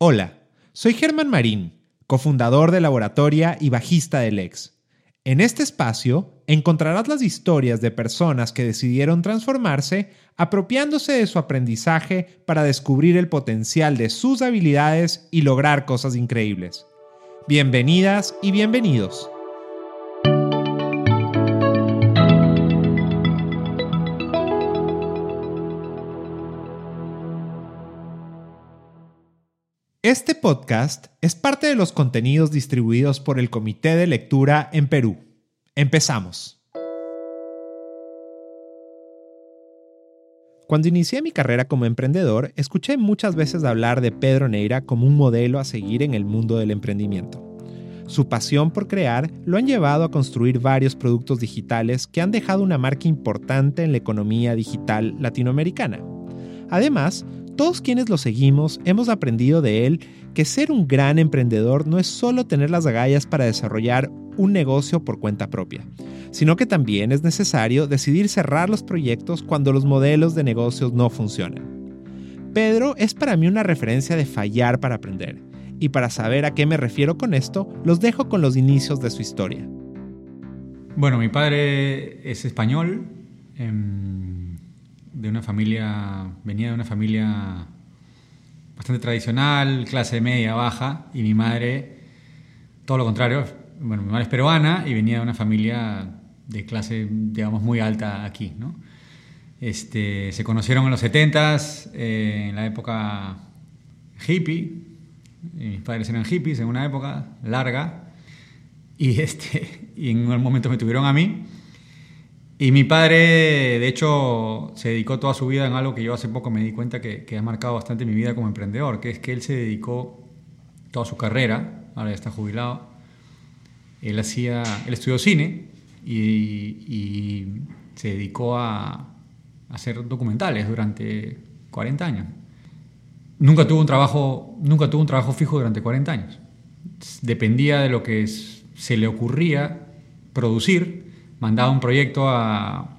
Hola, soy Germán Marín, cofundador de Laboratoria y bajista del Lex. En este espacio encontrarás las historias de personas que decidieron transformarse apropiándose de su aprendizaje para descubrir el potencial de sus habilidades y lograr cosas increíbles. Bienvenidas y bienvenidos. Este podcast es parte de los contenidos distribuidos por el Comité de Lectura en Perú. Empezamos. Cuando inicié mi carrera como emprendedor, escuché muchas veces hablar de Pedro Neira como un modelo a seguir en el mundo del emprendimiento. Su pasión por crear lo han llevado a construir varios productos digitales que han dejado una marca importante en la economía digital latinoamericana. Además, todos quienes lo seguimos hemos aprendido de él que ser un gran emprendedor no es solo tener las agallas para desarrollar un negocio por cuenta propia, sino que también es necesario decidir cerrar los proyectos cuando los modelos de negocios no funcionan. Pedro es para mí una referencia de fallar para aprender, y para saber a qué me refiero con esto, los dejo con los inicios de su historia. Bueno, mi padre es español. Em, de una familia, venía de una familia bastante tradicional, clase media, baja, y mi madre, todo lo contrario, bueno, mi madre es peruana y venía de una familia de clase, digamos, muy alta aquí, ¿no? Este, se conocieron en los 70s, eh, en la época hippie, mis padres eran hippies en una época larga, y, este, y en un momento me tuvieron a mí, y mi padre, de hecho, se dedicó toda su vida en algo que yo hace poco me di cuenta que, ha marcado bastante mi vida como emprendedor, que es que él se dedicó toda su carrera, ahora ya está jubilado, él, hacía, él estudió cine y, se dedicó a, hacer documentales durante 40 años. Nunca tuvo un trabajo, nunca tuvo un trabajo fijo durante 40 años. Dependía de lo que se le ocurría producir mandaba un proyecto a,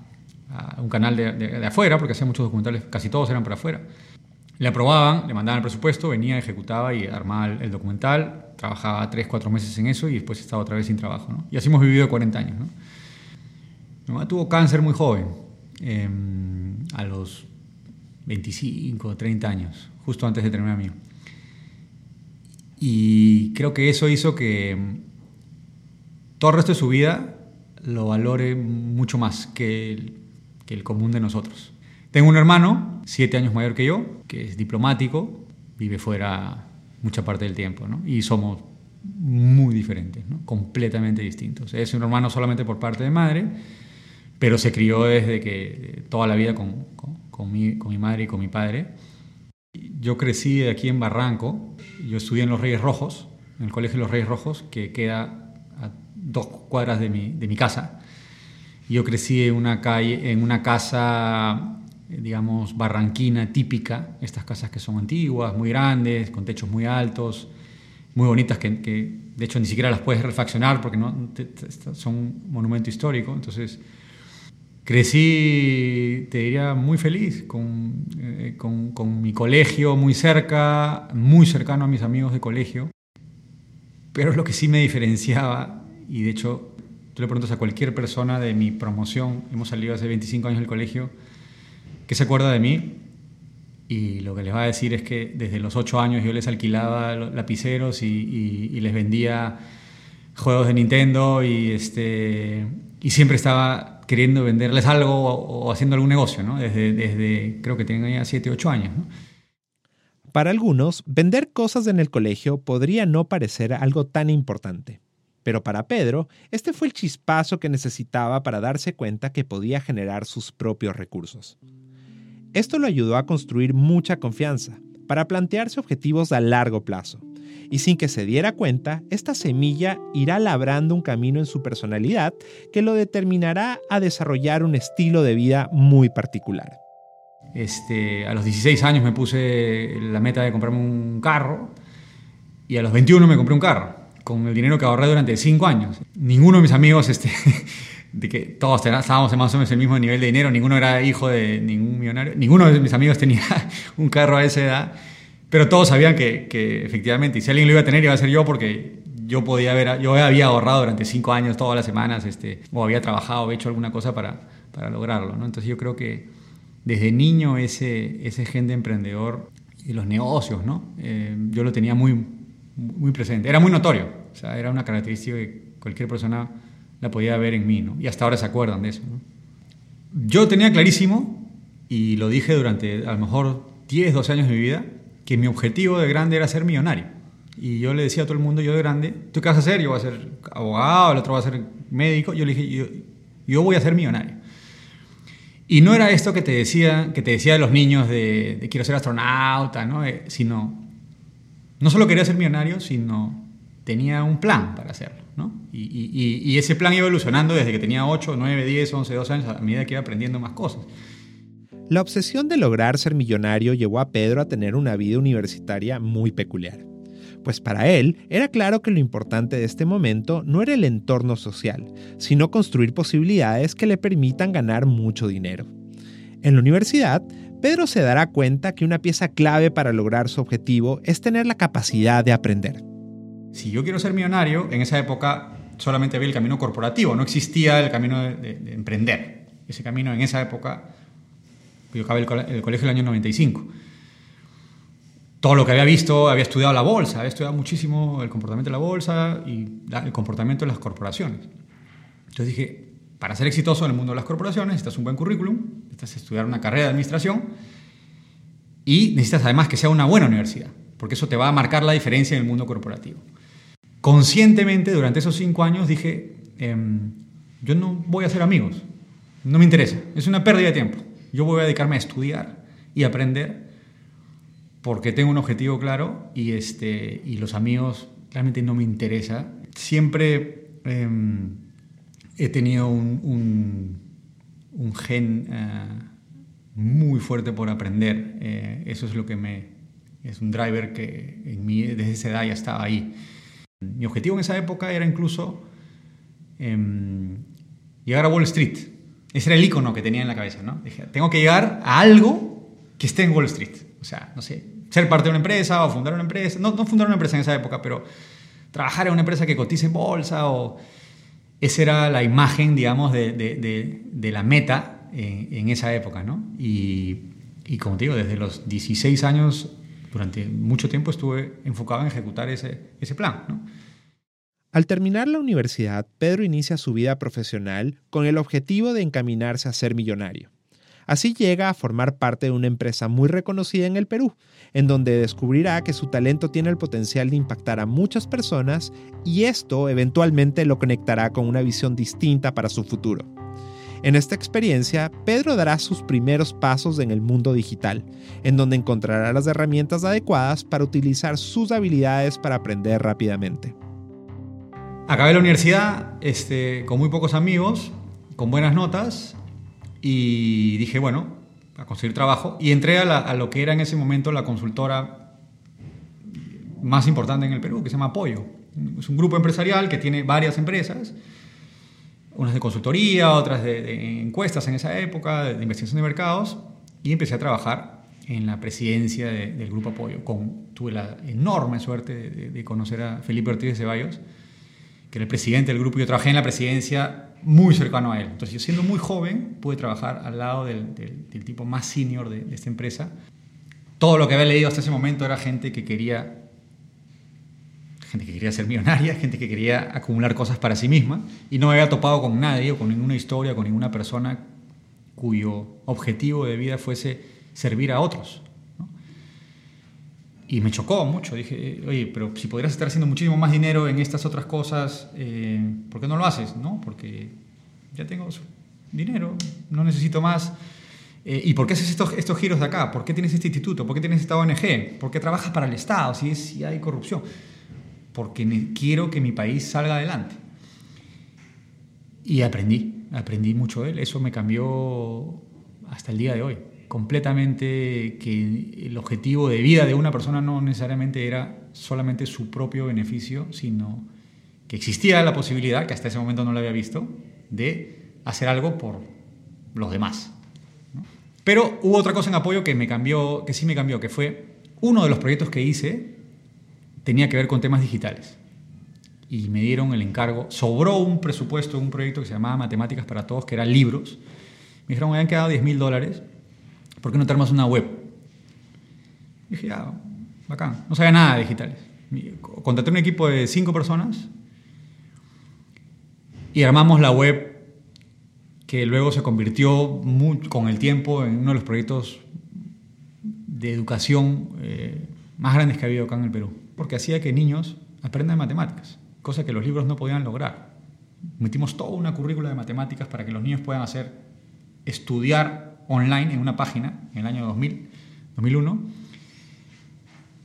un canal de, afuera, porque hacía muchos documentales, casi todos eran para afuera. Le aprobaban, le mandaban el presupuesto, venía, ejecutaba y armaba el, documental, trabajaba tres, cuatro meses en eso y después estaba otra vez sin trabajo. Y así hemos vivido 40 años. Mi mamá tuvo cáncer muy joven, em, a los 25, 30 años, justo antes de terminar mío. Y creo que eso hizo que todo el resto de su vida lo valore mucho más que el, común de nosotros. Tengo un hermano, siete años mayor que yo, que es diplomático, vive fuera mucha parte del tiempo, ¿no? y somos muy diferentes, ¿no? completamente distintos. Es un hermano solamente por parte de madre, pero se crió desde que toda la vida con, mi, con mi madre y con mi padre. Yo crecí aquí en Barranco, yo estudié en los Reyes Rojos, en el Colegio de los Reyes Rojos, que queda dos cuadras de mi, de mi casa. Yo crecí en una, calle, en una casa, digamos, barranquina típica, estas casas que son antiguas, muy grandes, con techos muy altos, muy bonitas, que, que de hecho ni siquiera las puedes refaccionar porque no, son un monumento histórico. Entonces, crecí, te diría, muy feliz, con, eh, con, con mi colegio muy cerca, muy cercano a mis amigos de colegio. Pero lo que sí me diferenciaba y de hecho tú le preguntas a cualquier persona de mi promoción, hemos salido hace 25 años del colegio, que se acuerda de mí y lo que les va a decir es que desde los 8 años yo les alquilaba lapiceros y, les vendía juegos de Nintendo y, este, y siempre estaba queriendo venderles algo o, haciendo algún negocio, ¿no? desde, desde creo que tenía 7, 8 años. Para algunos, vender cosas en el colegio podría no parecer algo tan importante. Pero para Pedro, este fue el chispazo que necesitaba para darse cuenta que podía generar sus propios recursos. Esto lo ayudó a construir mucha confianza, para plantearse objetivos a largo plazo. Y sin que se diera cuenta, esta semilla irá labrando un camino en su personalidad que lo determinará a desarrollar un estilo de vida muy particular. Este, a los 16 años me puse la meta de comprarme un carro y a los 21 me compré un carro con el dinero que ahorré durante cinco años. Ninguno de mis amigos, este, de que todos estábamos más o menos el mismo nivel de dinero, ninguno era hijo de ningún millonario, ninguno de mis amigos tenía un carro a esa edad. Pero todos sabían que, que, efectivamente, y si alguien lo iba a tener, iba a ser yo porque yo podía haber, yo había ahorrado durante cinco años todas las semanas, este, o había trabajado, o hecho alguna cosa para, para lograrlo. ¿no? Entonces yo creo que desde niño ese, ese gen de emprendedor y los negocios, ¿no? Eh, yo lo tenía muy, muy presente. Era muy notorio, o sea, era una característica que cualquier persona la podía ver en mí, ¿no? Y hasta ahora se acuerdan de eso, ¿no? Yo tenía clarísimo, y lo dije durante a lo mejor 10, 12 años de mi vida, que mi objetivo de grande era ser millonario. Y yo le decía a todo el mundo, yo de grande, ¿tú qué vas a hacer? Yo voy a ser abogado, el otro va a ser médico. Yo le dije, yo, yo voy a ser millonario. Y no era esto que te decía, que te decía de los niños de, quiero ser astronauta, ¿no? Eh, sino, no solo quería ser millonario, sino tenía un plan para hacerlo. ¿no? Y, y, ese plan iba evolucionando desde que tenía 8, 9, 10, 11, 12 años, a medida que iba aprendiendo más cosas. La obsesión de lograr ser millonario llevó a Pedro a tener una vida universitaria muy peculiar. Pues para él era claro que lo importante de este momento no era el entorno social, sino construir posibilidades que le permitan ganar mucho dinero. En la universidad, Pedro se dará cuenta que una pieza clave para lograr su objetivo es tener la capacidad de aprender. Si yo quiero ser millonario, en esa época solamente había el camino corporativo, no existía el camino de, emprender. Ese camino en esa época, yo acabé el, colegio en el año 95 todo lo que había visto, había estudiado la bolsa, había estudiado muchísimo el comportamiento de la bolsa y el comportamiento de las corporaciones. Entonces dije, para ser exitoso en el mundo de las corporaciones necesitas un buen currículum, necesitas estudiar una carrera de administración y necesitas además que sea una buena universidad, porque eso te va a marcar la diferencia en el mundo corporativo. Conscientemente, durante esos cinco años dije, em, yo no voy a hacer amigos, no me interesa, es una pérdida de tiempo. Yo voy a dedicarme a estudiar y aprender porque tengo un objetivo claro y, este, y los amigos realmente no me interesa. Siempre em, he tenido un, un, gen eh, muy fuerte por aprender. Eh, eso es lo que me... Es un driver que en mí desde esa edad ya estaba ahí. Mi objetivo en esa época era incluso em, llegar a Wall Street. Ese era el icono que tenía en la cabeza, ¿no? Dije, tengo que llegar a algo que esté en Wall Street. O sea, no sé, ser parte de una empresa o fundar una empresa. No, no fundar una empresa en esa época, pero trabajar en una empresa que cotice en bolsa o... Esa era la imagen, digamos, de, de, de, la meta en, esa época, ¿no? Y, y como te digo, desde los 16 años, durante mucho tiempo estuve enfocado en ejecutar ese, ese plan, ¿no? Al terminar la universidad, Pedro inicia su vida profesional con el objetivo de encaminarse a ser millonario. Así llega a formar parte de una empresa muy reconocida en el Perú, en donde descubrirá que su talento tiene el potencial de impactar a muchas personas y esto eventualmente lo conectará con una visión distinta para su futuro. En esta experiencia, Pedro dará sus primeros pasos en el mundo digital, en donde encontrará las herramientas adecuadas para utilizar sus habilidades para aprender rápidamente. Acabé la universidad este, con muy pocos amigos, con buenas notas, y dije, bueno, a conseguir trabajo. Y entré a, lo que era en ese momento la consultora más importante en el Perú, que se llama Apoyo. Es un grupo empresarial que tiene varias empresas, unas de consultoría, otras de, encuestas en esa época, de, investigación de mercados, y empecé a trabajar en la presidencia del Grupo Apoyo. Con, tuve la enorme suerte de, conocer a Felipe Ortiz de Ceballos, que era el presidente del grupo. Yo trabajé en la presidencia muy cercano a él. Entonces yo siendo muy joven pude trabajar al lado del, tipo más senior de, esta empresa. Todo lo que había leído hasta ese momento era gente que quería gente que quería ser millonaria, gente que quería acumular cosas para sí misma y no había topado con nadie o con ninguna historia, con ninguna persona cuyo objetivo de vida fuese servir a otros. Y me chocó mucho. Dije, oye, pero si podrías estar haciendo muchísimo más dinero en estas otras cosas, eh, ¿por qué no lo haces? ¿No? Porque ya tengo dinero, no necesito más. Eh, ¿Y por qué haces estos, estos giros de acá? ¿Por qué tienes este instituto? ¿Por qué tienes esta ONG? ¿Por qué trabajas para el Estado si, es, si hay corrupción? Porque quiero que mi país salga adelante. Y aprendí, aprendí mucho de él. Eso me cambió hasta el día de hoy completamente que el objetivo de vida de una persona no necesariamente era solamente su propio beneficio, sino que existía la posibilidad, que hasta ese momento no lo había visto, de hacer algo por los demás. Pero hubo otra cosa en apoyo que me cambió, que sí me cambió, que fue uno de los proyectos que hice tenía que ver con temas digitales. Y me dieron el encargo, sobró un presupuesto un proyecto que se llamaba Matemáticas para Todos, que eran libros. Me dijeron, me habían quedado 10 mil dólares, ¿por qué no te armas una web? Y dije, ya, bacán, no sabía nada de digitales. Contraté un equipo de cinco personas y armamos la web que luego se convirtió con el tiempo en uno de los proyectos de educación eh, más grandes que ha habido acá en el Perú, porque hacía que niños aprendan matemáticas, cosa que los libros no podían lograr. Metimos toda una currícula de matemáticas para que los niños puedan hacer, estudiar online en una página en el año 2000, 2001,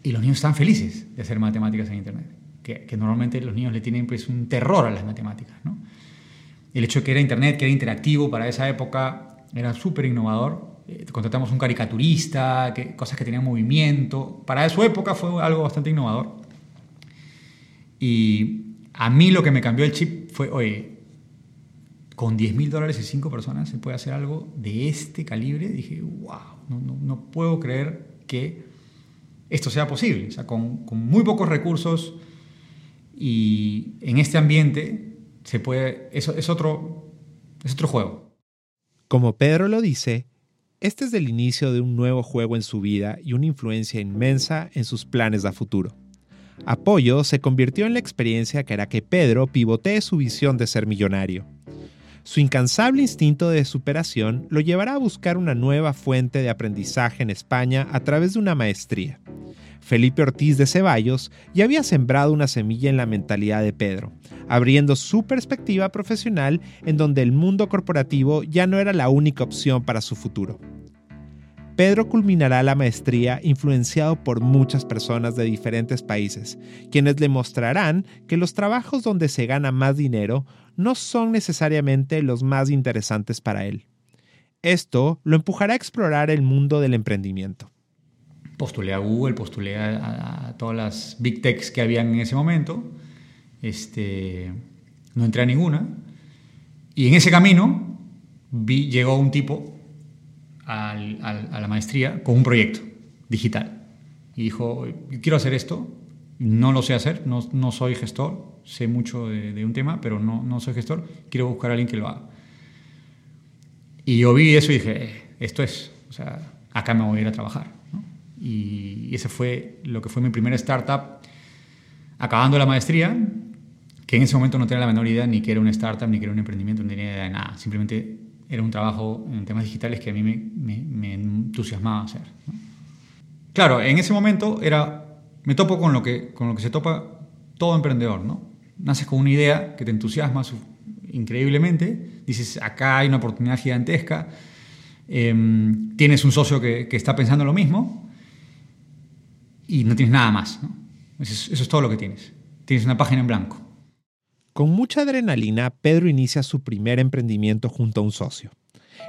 y los niños están felices de hacer matemáticas en Internet, que, normalmente los niños le tienen pues, un terror a las matemáticas. ¿no? El hecho de que era Internet, que era interactivo para esa época, era súper innovador. Eh, contratamos un caricaturista, que, cosas que tenían movimiento. Para su época fue algo bastante innovador. Y a mí lo que me cambió el chip fue, oye, con 10 mil dólares y 5 personas se puede hacer algo de este calibre. Dije, wow, no, puedo creer que esto sea posible. O sea, con, muy pocos recursos y en este ambiente se puede, eso es otro, es otro juego. Como Pedro lo dice, este es el inicio de un nuevo juego en su vida y una influencia inmensa en sus planes a futuro. Apoyo se convirtió en la experiencia que hará que Pedro pivotee su visión de ser millonario. Su incansable instinto de superación lo llevará a buscar una nueva fuente de aprendizaje en España a través de una maestría. Felipe Ortiz de Ceballos ya había sembrado una semilla en la mentalidad de Pedro, abriendo su perspectiva profesional en donde el mundo corporativo ya no era la única opción para su futuro. Pedro culminará la maestría influenciado por muchas personas de diferentes países, quienes le mostrarán que los trabajos donde se gana más dinero no son necesariamente los más interesantes para él. Esto lo empujará a explorar el mundo del emprendimiento postulé a Google, postulé a, todas las big techs que habían en ese momento. Este, no entré a ninguna. Y en ese camino vi, llegó un tipo a la maestría con un proyecto digital. Y dijo, quiero hacer esto, no lo sé hacer, no, no soy gestor, sé mucho de, un tema, pero no, no, soy gestor, quiero buscar a alguien que lo haga. Y yo vi eso y dije, eh, esto es, o sea, acá me voy a ir a trabajar. Y ese fue lo que fue mi primera startup acabando la maestría, que en ese momento no tenía la menor idea ni que era una startup, ni que era un emprendimiento, ni tenía idea de nada. Simplemente era un trabajo en temas digitales que a mí me, me, entusiasmaba hacer. Claro, en ese momento era, me topo con lo, que, con lo que se topa todo emprendedor. ¿no? Naces con una idea que te entusiasma increíblemente, dices, acá hay una oportunidad gigantesca, em, tienes un socio que, que está pensando lo mismo, y no tienes nada más. Eso, es, todo lo que tienes. Tienes una página en blanco. Con mucha adrenalina, Pedro inicia su primer emprendimiento junto a un socio.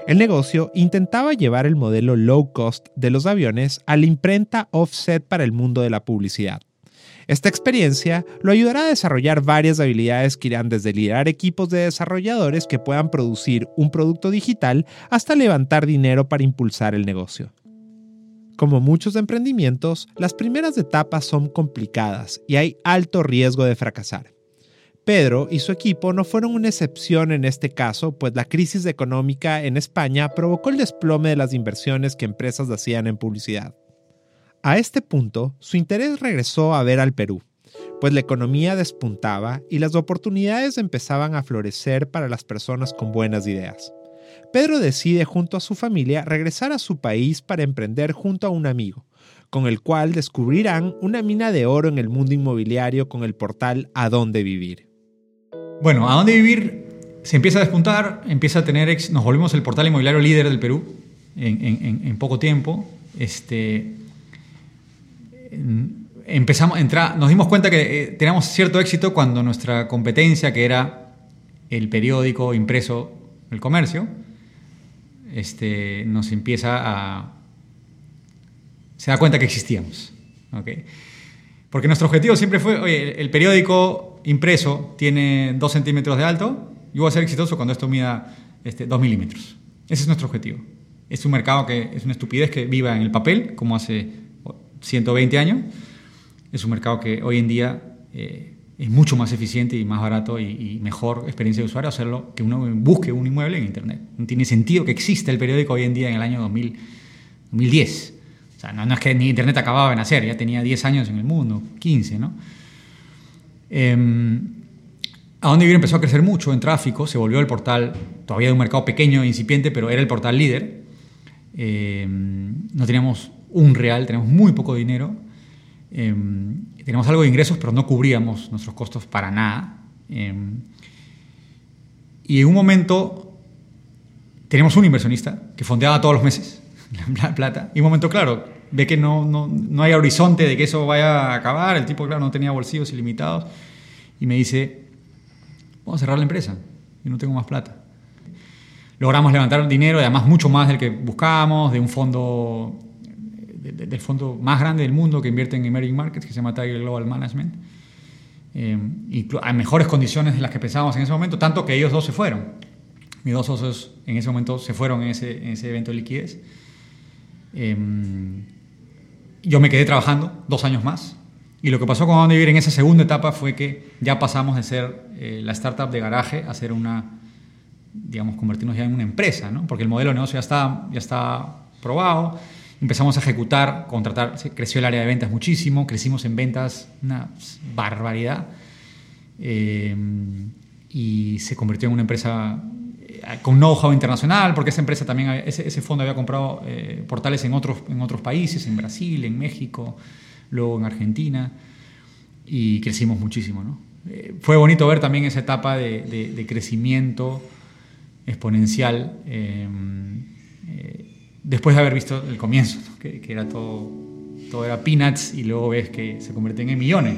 El negocio intentaba llevar el modelo low cost de los aviones a la imprenta offset para el mundo de la publicidad. Esta experiencia lo ayudará a desarrollar varias habilidades que irán desde liderar equipos de desarrolladores que puedan producir un producto digital hasta levantar dinero para impulsar el negocio. Como muchos emprendimientos, las primeras etapas son complicadas y hay alto riesgo de fracasar. Pedro y su equipo no fueron una excepción en este caso, pues la crisis económica en España provocó el desplome de las inversiones que empresas hacían en publicidad. A este punto, su interés regresó a ver al Perú, pues la economía despuntaba y las oportunidades empezaban a florecer para las personas con buenas ideas. Pedro decide junto a su familia regresar a su país para emprender junto a un amigo, con el cual descubrirán una mina de oro en el mundo inmobiliario con el portal A Dónde Vivir. Bueno, A Dónde Vivir se empieza a despuntar, empieza a tener, nos volvimos el portal inmobiliario líder del Perú en, poco tiempo. Este, empezamos a entrar, nos dimos cuenta que eh, teníamos cierto éxito cuando nuestra competencia, que era el periódico impreso El Comercio, este, nos empieza a... se da cuenta que existíamos. Porque nuestro objetivo siempre fue, oye, el periódico impreso tiene 2 centímetros de alto, y voy a ser exitoso cuando esto mida este, 2 milímetros. Ese es nuestro objetivo. Es un mercado que es una estupidez que viva en el papel, como hace 120 años. Es un mercado que hoy en día eh, es mucho más eficiente y más barato y, mejor experiencia de usuario hacerlo que uno busque un inmueble en Internet. No tiene sentido que exista el periódico hoy en día en el año 2010. O sea, no, es que ni Internet acababa de nacer, ya tenía 10 años en el mundo, 15, ¿no? Em, a dónde vivir empezó a crecer mucho en tráfico, se volvió el portal, todavía de un mercado pequeño e incipiente, pero era el portal líder. Em, no teníamos un real, teníamos muy poco dinero. Em, teníamos algo de ingresos, pero no cubríamos nuestros costos para nada. Em, y en un momento teníamos un inversionista que fondeaba todos los meses la plata. Y un momento, claro, ve que no, no, no, hay horizonte de que eso vaya a acabar. El tipo, claro, no tenía bolsillos ilimitados. Y me dice, vamos a cerrar la empresa. Y no tengo más plata. Logramos levantar dinero, además mucho más del que buscábamos, de un fondo del fondo más grande del mundo que invierte en emerging markets, que se llama Tiger Global Management, eh, y a mejores condiciones de las que pensábamos en ese momento, tanto que ellos dos se fueron. Mis dos socios en ese momento se fueron en ese, en ese evento de liquidez. Eh, yo me quedé trabajando dos años más. Y lo que pasó con Vivir en esa segunda etapa fue que ya pasamos de ser eh, la startup de garaje a ser una, digamos, convertirnos ya en una empresa, ¿no? porque el modelo de negocio ya está, ya está probado Empezamos a ejecutar, contratar, creció el área de ventas muchísimo, crecimos en ventas una barbaridad eh, y se convirtió en una empresa eh, con know-how internacional, porque esa empresa también, ese, fondo había comprado eh, portales en otros, en otros países, en Brasil, en México, luego en Argentina, y crecimos muchísimo. ¿no? fue bonito ver también esa etapa de crecimiento exponencial después de haber visto el comienzo, que, era todo, todo era peanuts y luego ves que se convierten en millones.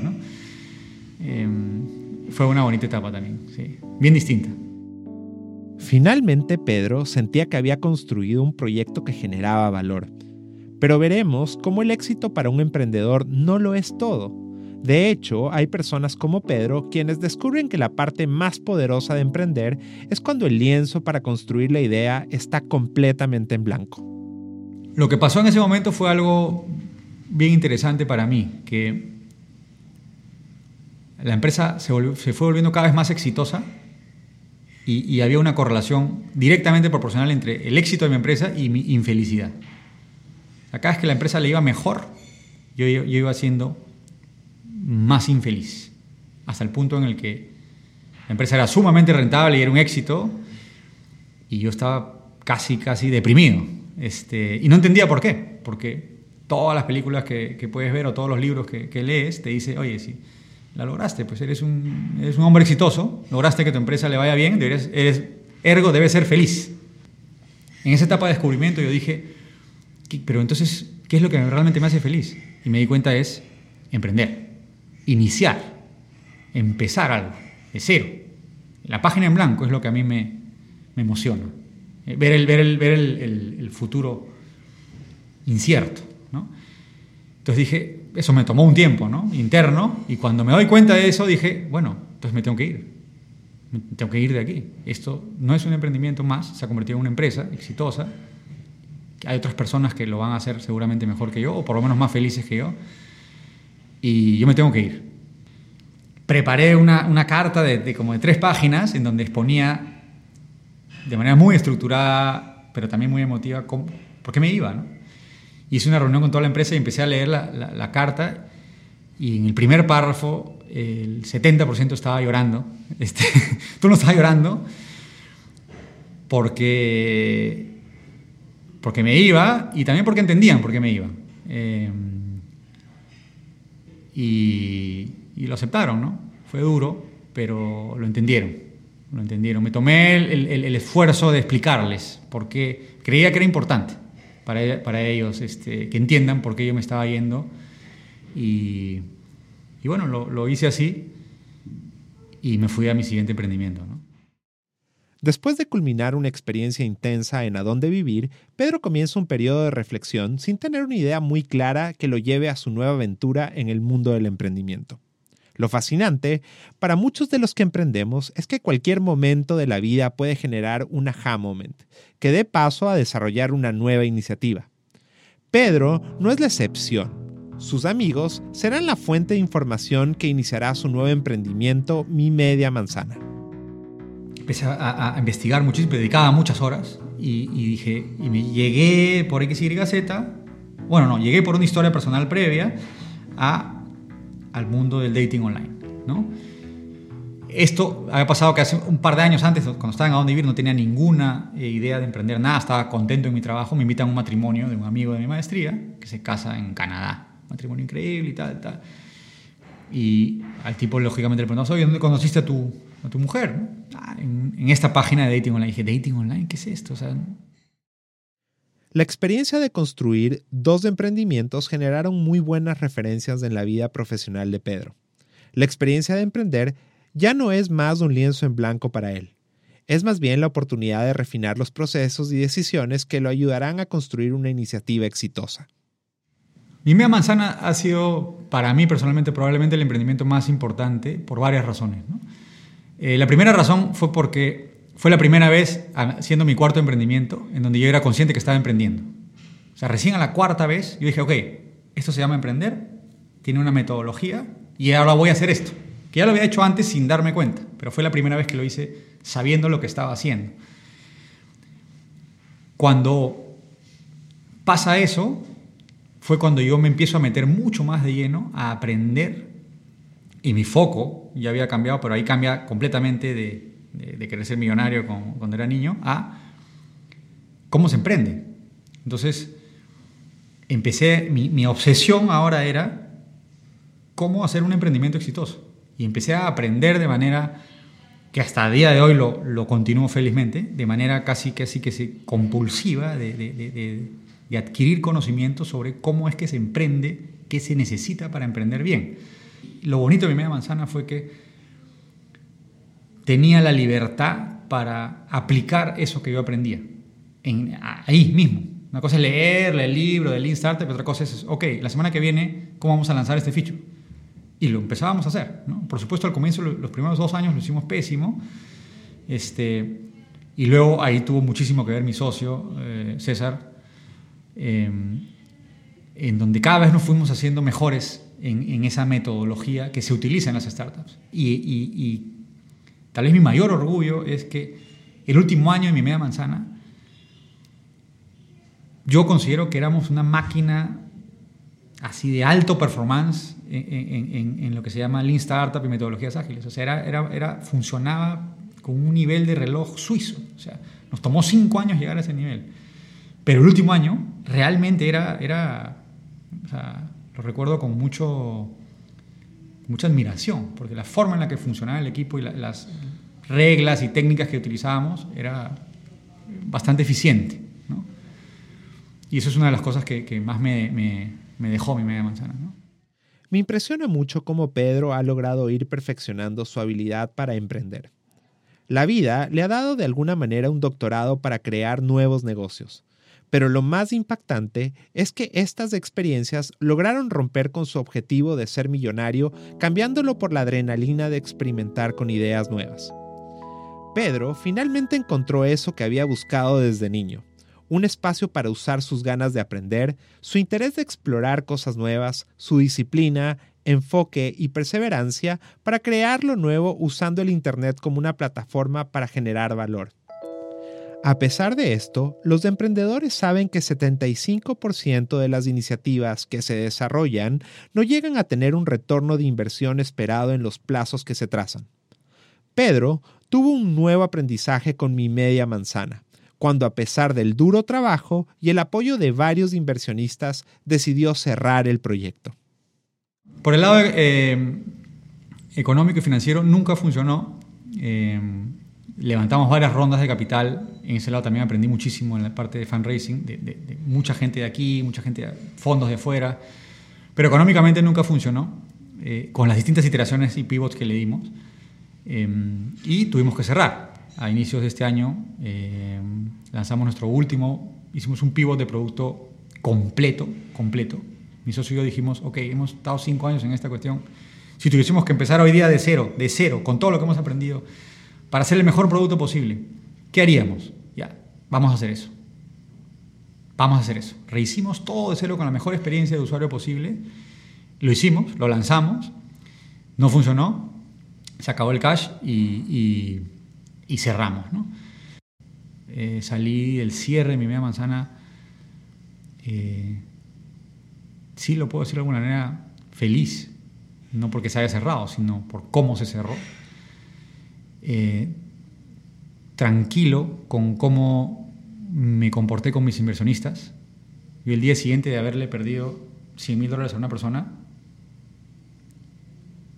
Em, fue una bonita etapa también, sí. bien distinta. Finalmente Pedro sentía que había construido un proyecto que generaba valor. Pero veremos cómo el éxito para un emprendedor no lo es todo. De hecho, hay personas como Pedro quienes descubren que la parte más poderosa de emprender es cuando el lienzo para construir la idea está completamente en blanco. Lo que pasó en ese momento fue algo bien interesante para mí, que la empresa se, fue volviendo cada vez más exitosa y, había una correlación directamente proporcional entre el éxito de mi empresa y mi infelicidad. Cada vez que la empresa le iba mejor, yo, yo iba siendo más infeliz, hasta el punto en el que la empresa era sumamente rentable y era un éxito, y yo estaba casi, casi deprimido. Este, y no entendía por qué, porque todas las películas que, puedes ver o todos los libros que, lees te dice, oye, si la lograste, pues eres un, un hombre exitoso, lograste que tu empresa le vaya bien, eres, ergo debes ser feliz. En esa etapa de descubrimiento yo dije, pero entonces, ¿qué es lo que realmente me hace feliz? Y me di cuenta es emprender, iniciar, empezar algo, de cero. La página en blanco es lo que a mí me, me emociona. Eh, ver el, ver el, ver el, futuro incierto. ¿no? Entonces dije, eso me tomó un tiempo ¿no? interno y cuando me doy cuenta de eso dije, bueno, entonces me tengo que ir. Me tengo que ir de aquí. Esto no es un emprendimiento más, se ha convertido en una empresa exitosa. Hay otras personas que lo van a hacer seguramente mejor que yo, o por lo menos más felices que yo. Y yo me tengo que ir. Preparé una, una carta de, de como de tres páginas en donde exponía de manera muy estructurada, pero también muy emotiva, por qué me iba. ¿no? Hice una reunión con toda la empresa y empecé a leer la, carta y en el primer párrafo el 70% estaba llorando. Este, tú no estabas llorando porque, porque me iba y también porque entendían por qué me iba. Eh, y, lo aceptaron, ¿no? Fue duro, pero lo entendieron lo entendieron. Me tomé el, esfuerzo de explicarles, porque creía que era importante para, para ellos este, que entiendan por qué yo me estaba yendo. Y, y bueno, lo, lo, hice así y me fui a mi siguiente emprendimiento. ¿no? Después de culminar una experiencia intensa en a dónde vivir, Pedro comienza un periodo de reflexión sin tener una idea muy clara que lo lleve a su nueva aventura en el mundo del emprendimiento. Lo fascinante para muchos de los que emprendemos es que cualquier momento de la vida puede generar un aha moment, que dé paso a desarrollar una nueva iniciativa. Pedro no es la excepción. Sus amigos serán la fuente de información que iniciará su nuevo emprendimiento Mi Media Manzana. Empecé a, investigar muchísimo, dedicaba muchas horas y, dije, y me llegué por X, Y, Z, bueno, no, llegué por una historia personal previa a, al mundo del dating online, ¿no? Esto había pasado que hace un par de años antes, cuando estaba en A Dónde Vivir, no tenía ninguna eh, idea de emprender nada, estaba contento en mi trabajo, me invitan a un matrimonio de un amigo de mi maestría que se casa en Canadá, matrimonio increíble y tal, tal. Y al tipo, lógicamente, le preguntamos, oye, ¿dónde conociste a tu, a tu mujer? Ah, en, en, esta página de dating online. dije, ¿dating online? ¿Qué es esto? O sea, la experiencia de construir dos emprendimientos generaron muy buenas referencias en la vida profesional de Pedro. La experiencia de emprender ya no es más un lienzo en blanco para él. Es más bien la oportunidad de refinar los procesos y decisiones que lo ayudarán a construir una iniciativa exitosa. Mi media manzana ha sido, para mí personalmente, probablemente el emprendimiento más importante por varias razones. Eh, la primera razón fue porque fue la primera vez, siendo mi cuarto emprendimiento, en donde yo era consciente que estaba emprendiendo. O sea, recién a la cuarta vez yo dije, ok, esto se llama emprender, tiene una metodología y ahora voy a hacer esto. Que ya lo había hecho antes sin darme cuenta, pero fue la primera vez que lo hice sabiendo lo que estaba haciendo. Cuando pasa eso, fue cuando yo me empiezo a meter mucho más de lleno a aprender y mi foco ya había cambiado, pero ahí cambia completamente de, de, querer ser millonario cuando era niño a cómo se emprende. Entonces, empecé, mi, obsesión ahora era cómo hacer un emprendimiento exitoso. Y empecé a aprender de manera que hasta el día de hoy lo, lo continúo felizmente, de manera casi, casi que compulsiva de, de, de adquirir conocimiento sobre cómo es que se emprende, qué se necesita para emprender bien. Lo bonito de mi media manzana fue que tenía la libertad para aplicar eso que yo aprendía, en, ahí mismo. Una cosa es leer el libro del Lean Startup, pero otra cosa es, ok, la semana que viene, ¿cómo vamos a lanzar este feature? Y lo empezábamos a hacer. Por supuesto, al comienzo, los primeros dos años lo hicimos pésimo. Este, y luego ahí tuvo muchísimo que ver mi socio, eh, César, Em, en donde cada vez nos fuimos haciendo mejores en, esa metodología que se utiliza en las startups. Y, tal vez mi mayor orgullo es que el último año de mi media manzana, yo considero que éramos una máquina así de alto performance en, lo que se llama Lean Startup y metodologías ágiles. O sea, era, era, era, funcionaba con un nivel de reloj suizo. O sea, nos tomó cinco años llegar a ese nivel. Pero el último año realmente era, era o sea, lo recuerdo con mucho, mucha admiración, porque la forma en la que funcionaba el equipo y las reglas y técnicas que utilizábamos era bastante eficiente. ¿no? Y eso es una de las cosas que, más me, me, me, dejó mi media manzana. Me impresiona mucho cómo Pedro ha logrado ir perfeccionando su habilidad para emprender. La vida le ha dado de alguna manera un doctorado para crear nuevos negocios pero lo más impactante es que estas experiencias lograron romper con su objetivo de ser millonario, cambiándolo por la adrenalina de experimentar con ideas nuevas. Pedro finalmente encontró eso que había buscado desde niño, un espacio para usar sus ganas de aprender, su interés de explorar cosas nuevas, su disciplina, enfoque y perseverancia para crear lo nuevo usando el Internet como una plataforma para generar valor. A pesar de esto, los emprendedores saben que 75% de las iniciativas que se desarrollan no llegan a tener un retorno de inversión esperado en los plazos que se trazan. Pedro tuvo un nuevo aprendizaje con mi media manzana, cuando a pesar del duro trabajo y el apoyo de varios inversionistas decidió cerrar el proyecto. Por el lado eh, económico y financiero nunca funcionó. Eh, levantamos varias rondas de capital. En ese lado también aprendí muchísimo en la parte de fundraising, de, mucha gente de aquí, mucha gente, de fondos de afuera. Pero económicamente nunca funcionó, eh, con las distintas iteraciones y pivots que le dimos. Em, y tuvimos que cerrar. A inicios de este año em, lanzamos nuestro último, hicimos un pivot de producto completo, completo. Mi socio y yo dijimos, ok, hemos estado cinco años en esta cuestión. Si tuviésemos que empezar hoy día de cero, de cero, con todo lo que hemos aprendido, para hacer el mejor producto posible. ¿Qué haríamos? Ya, vamos a hacer eso. Vamos a hacer eso. Rehicimos todo de cero con la mejor experiencia de usuario posible Lo hicimos, lo lanzamos, no funcionó, se acabó el cash y, cerramos. Eh, salí del cierre de mi media manzana, eh, sí lo puedo decir de alguna manera, feliz, no porque se haya cerrado, sino por cómo se cerró. Eh, tranquilo con cómo me comporté con mis inversionistas. Y el día siguiente de haberle perdido 100 mil dólares a una persona,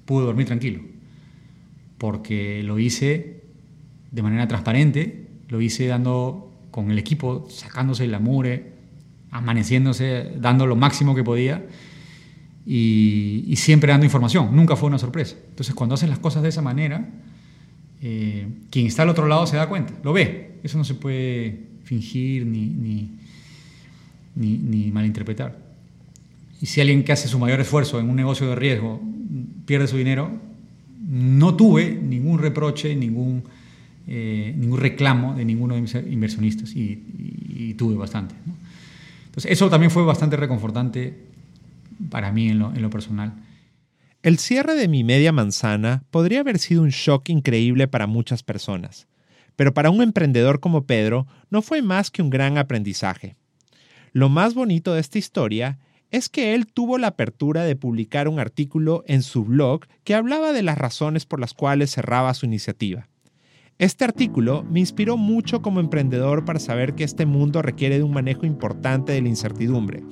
pude dormir tranquilo. Porque lo hice de manera transparente, lo hice dando con el equipo, sacándose el amure, amaneciéndose, dando lo máximo que podía y, siempre dando información. Nunca fue una sorpresa. Entonces, cuando haces las cosas de esa manera, eh, quien está al otro lado se da cuenta, lo ve. Eso no se puede fingir ni, ni, ni, malinterpretar. Y si alguien que hace su mayor esfuerzo en un negocio de riesgo pierde su dinero, no tuve ningún reproche, ningún, eh, ningún reclamo de ninguno de mis inversionistas y, tuve bastante. Entonces, eso también fue bastante reconfortante para mí en lo, personal. El cierre de mi media manzana podría haber sido un shock increíble para muchas personas, pero para un emprendedor como Pedro no fue más que un gran aprendizaje. Lo más bonito de esta historia es que él tuvo la apertura de publicar un artículo en su blog que hablaba de las razones por las cuales cerraba su iniciativa. Este artículo me inspiró mucho como emprendedor para saber que este mundo requiere de un manejo importante de la incertidumbre.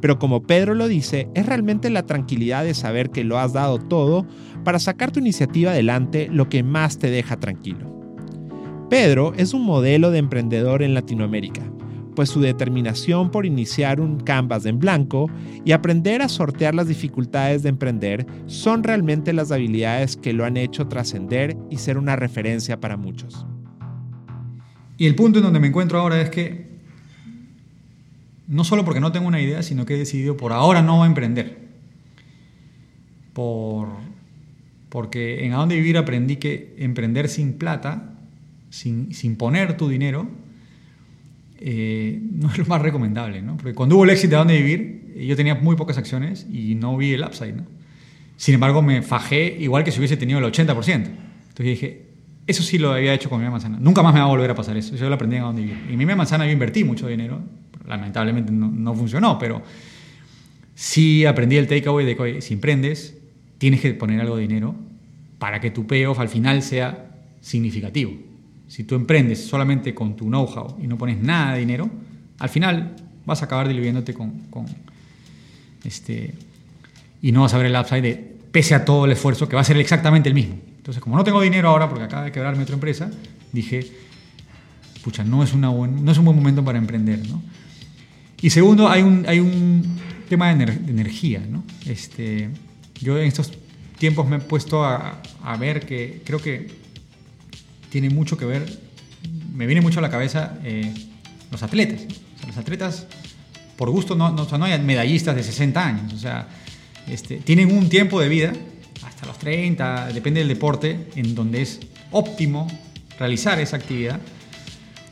Pero como Pedro lo dice, es realmente la tranquilidad de saber que lo has dado todo para sacar tu iniciativa adelante lo que más te deja tranquilo. Pedro es un modelo de emprendedor en Latinoamérica pues su determinación por iniciar un canvas en blanco y aprender a sortear las dificultades de emprender son realmente las habilidades que lo han hecho trascender y ser una referencia para muchos. Y el punto en donde me encuentro ahora es que no solo porque no tengo una idea, sino que he decidido por ahora no emprender. Por, porque en A Dónde Vivir aprendí que emprender sin plata, sin, sin poner tu dinero, eh, no es lo más recomendable, ¿no? Porque cuando hubo el éxito de dónde vivir, yo tenía muy pocas acciones y no vi el upside, ¿no? Sin embargo, me fajé igual que si hubiese tenido el 80%. Entonces dije, eso sí lo había hecho con mi manzana. Nunca más me va a volver a pasar eso. Yo lo aprendí en dónde vivir. Y en mi manzana yo invertí mucho dinero. Lamentablemente no, no funcionó, pero sí aprendí el takeaway de que si emprendes, tienes que poner algo de dinero para que tu payoff al final sea significativo. Si tú emprendes solamente con tu know-how y no pones nada de dinero, al final vas a acabar diluyéndote con, este y no vas a ver el upside de pese a todo el esfuerzo que va a ser exactamente el mismo. Entonces, como no tengo dinero ahora porque acaba de quebrarme otra empresa, dije, pucha, no es, una no es un buen momento para emprender, ¿no? Y segundo, hay un, hay un tema de, energía, ¿no? Este, yo en estos tiempos me he puesto a, a ver que creo que tiene mucho que ver, me viene mucho a la cabeza eh, los atletas. los atletas, por gusto, no, no, hay medallistas de 60 años, o sea, este, tienen un tiempo de vida, hasta los 30, depende del deporte, en donde es óptimo realizar esa actividad.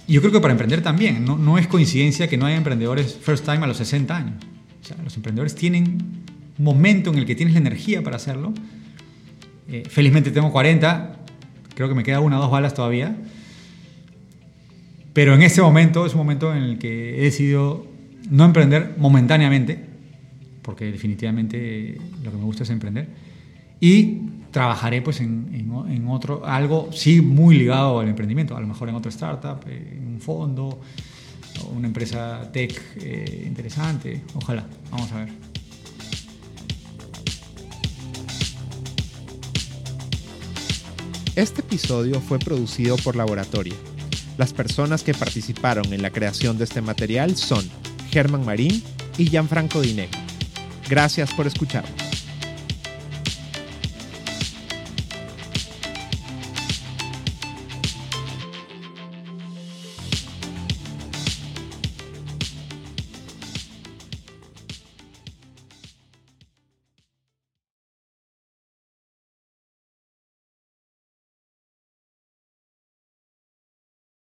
Y yo creo que para emprender también, no, no es coincidencia que no haya emprendedores first time a los 60 años. O sea, los emprendedores tienen un momento en el que tienes la energía para hacerlo. Eh, felizmente tengo 40, Creo que me queda una o dos balas todavía. Pero en ese momento es un momento en el que he decidido no emprender momentáneamente, porque definitivamente lo que me gusta es emprender, y trabajaré pues en, en, otro, algo sí muy ligado al emprendimiento, a lo mejor en otra startup, en un fondo, una empresa tech eh, interesante, ojalá, vamos a ver. Este episodio fue producido por Laboratoria. Las personas que participaron en la creación de este material son Germán Marín y Gianfranco Dinegro. Gracias por escucharnos.